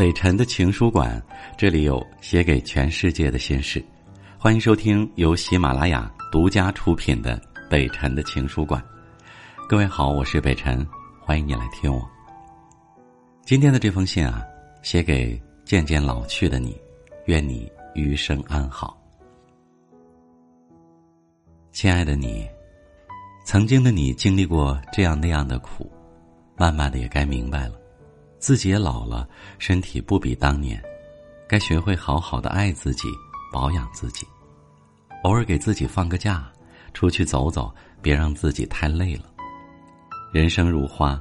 北辰的情书馆，这里有写给全世界的心事。欢迎收听由喜马拉雅独家出品的《北辰的情书馆》。各位好，我是北辰，欢迎你来听我。今天的这封信啊，写给渐渐老去的你，愿你余生安好。亲爱的你，曾经的你经历过这样那样的苦，慢慢的也该明白了。自己也老了，身体不比当年，该学会好好的爱自己，保养自己，偶尔给自己放个假，出去走走，别让自己太累了。人生如花，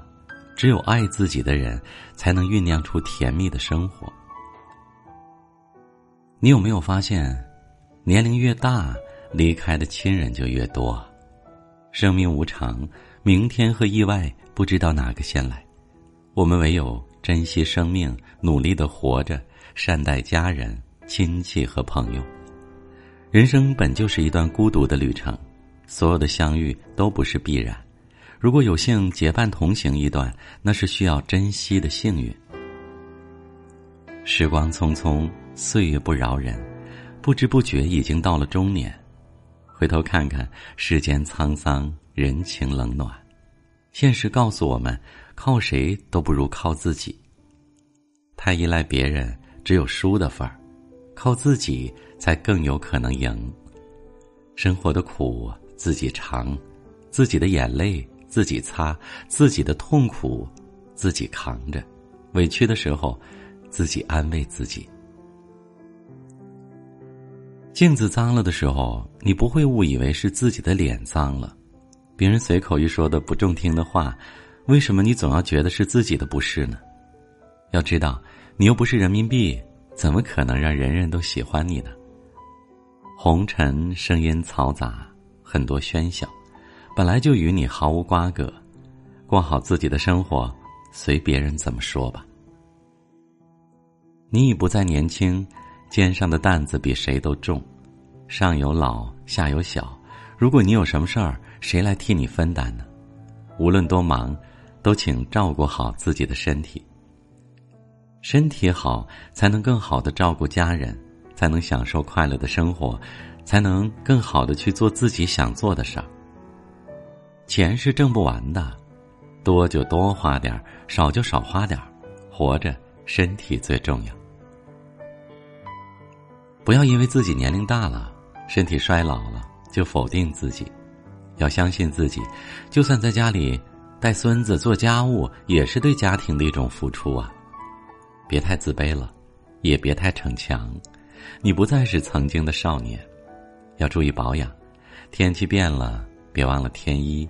只有爱自己的人，才能酝酿出甜蜜的生活。你有没有发现，年龄越大，离开的亲人就越多？生命无常，明天和意外不知道哪个先来，我们唯有。珍惜生命，努力的活着，善待家人、亲戚和朋友。人生本就是一段孤独的旅程，所有的相遇都不是必然。如果有幸结伴同行一段，那是需要珍惜的幸运。时光匆匆，岁月不饶人，不知不觉已经到了中年。回头看看，世间沧桑，人情冷暖。现实告诉我们，靠谁都不如靠自己。太依赖别人，只有输的份儿；靠自己，才更有可能赢。生活的苦自己尝，自己的眼泪自己擦，自己的痛苦自己扛着。委屈的时候，自己安慰自己。镜子脏了的时候，你不会误以为是自己的脸脏了。别人随口一说的不中听的话，为什么你总要觉得是自己的不是呢？要知道，你又不是人民币，怎么可能让人人都喜欢你呢？红尘声音嘈杂，很多喧嚣，本来就与你毫无瓜葛。过好自己的生活，随别人怎么说吧。你已不再年轻，肩上的担子比谁都重，上有老，下有小。如果你有什么事儿，谁来替你分担呢？无论多忙，都请照顾好自己的身体。身体好，才能更好的照顾家人，才能享受快乐的生活，才能更好的去做自己想做的事儿。钱是挣不完的，多就多花点儿，少就少花点儿。活着，身体最重要。不要因为自己年龄大了，身体衰老了。就否定自己，要相信自己，就算在家里带孙子做家务，也是对家庭的一种付出啊！别太自卑了，也别太逞强，你不再是曾经的少年，要注意保养。天气变了，别忘了添衣。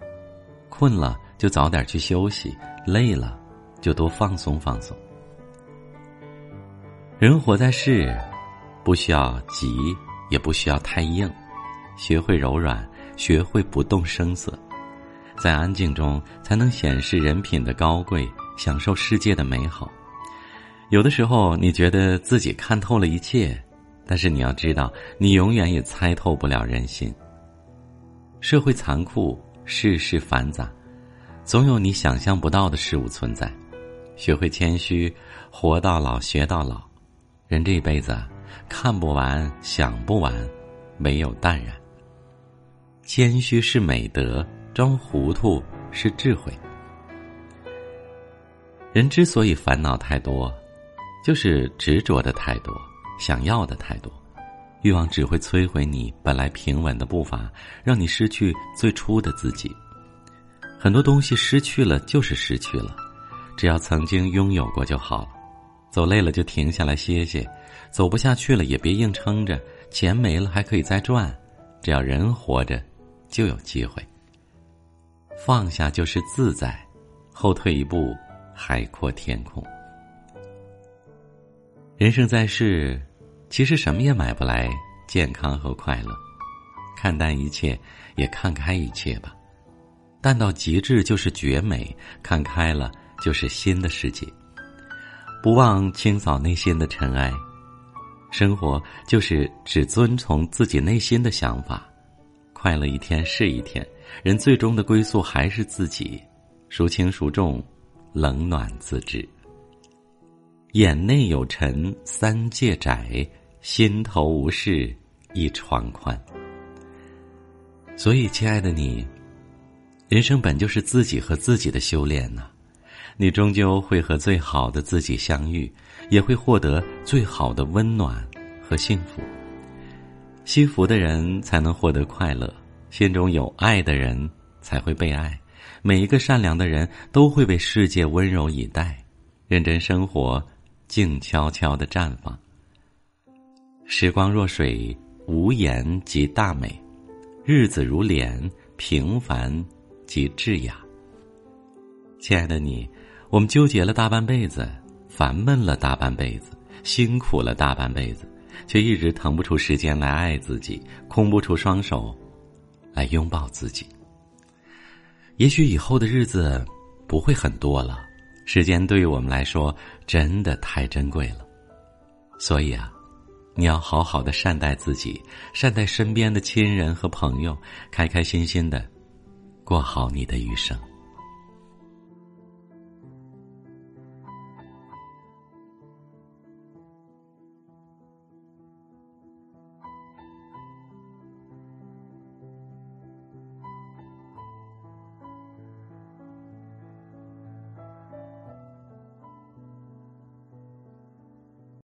困了就早点去休息，累了就多放松放松。人活在世，不需要急，也不需要太硬。学会柔软，学会不动声色，在安静中才能显示人品的高贵，享受世界的美好。有的时候，你觉得自己看透了一切，但是你要知道，你永远也猜透不了人心。社会残酷，世事繁杂，总有你想象不到的事物存在。学会谦虚，活到老学到老。人这一辈子，看不完，想不完，唯有淡然。谦虚是美德，装糊涂是智慧。人之所以烦恼太多，就是执着的太多，想要的太多，欲望只会摧毁你本来平稳的步伐，让你失去最初的自己。很多东西失去了就是失去了，只要曾经拥有过就好了。走累了就停下来歇歇，走不下去了也别硬撑着。钱没了还可以再赚，只要人活着。就有机会。放下就是自在，后退一步，海阔天空。人生在世，其实什么也买不来健康和快乐。看淡一切，也看开一切吧。淡到极致就是绝美，看开了就是新的世界。不忘清扫内心的尘埃，生活就是只遵从自己内心的想法。快乐一天是一天，人最终的归宿还是自己，孰轻孰重，冷暖自知。眼内有尘三界窄，心头无事一床宽。所以，亲爱的你，人生本就是自己和自己的修炼呐。你终究会和最好的自己相遇，也会获得最好的温暖和幸福。惜福的人才能获得快乐，心中有爱的人才会被爱。每一个善良的人都会被世界温柔以待，认真生活，静悄悄的绽放。时光若水，无言即大美；日子如莲，平凡即智雅。亲爱的你，我们纠结了大半辈子，烦闷了大半辈子，辛苦了大半辈子，却一直腾不出时间来爱自己，空不出双手来拥抱自己。也许以后的日子不会很多了，时间对于我们来说真的太珍贵了，所以啊，你要好好的善待自己，善待身边的亲人和朋友，开开心心的过好你的余生。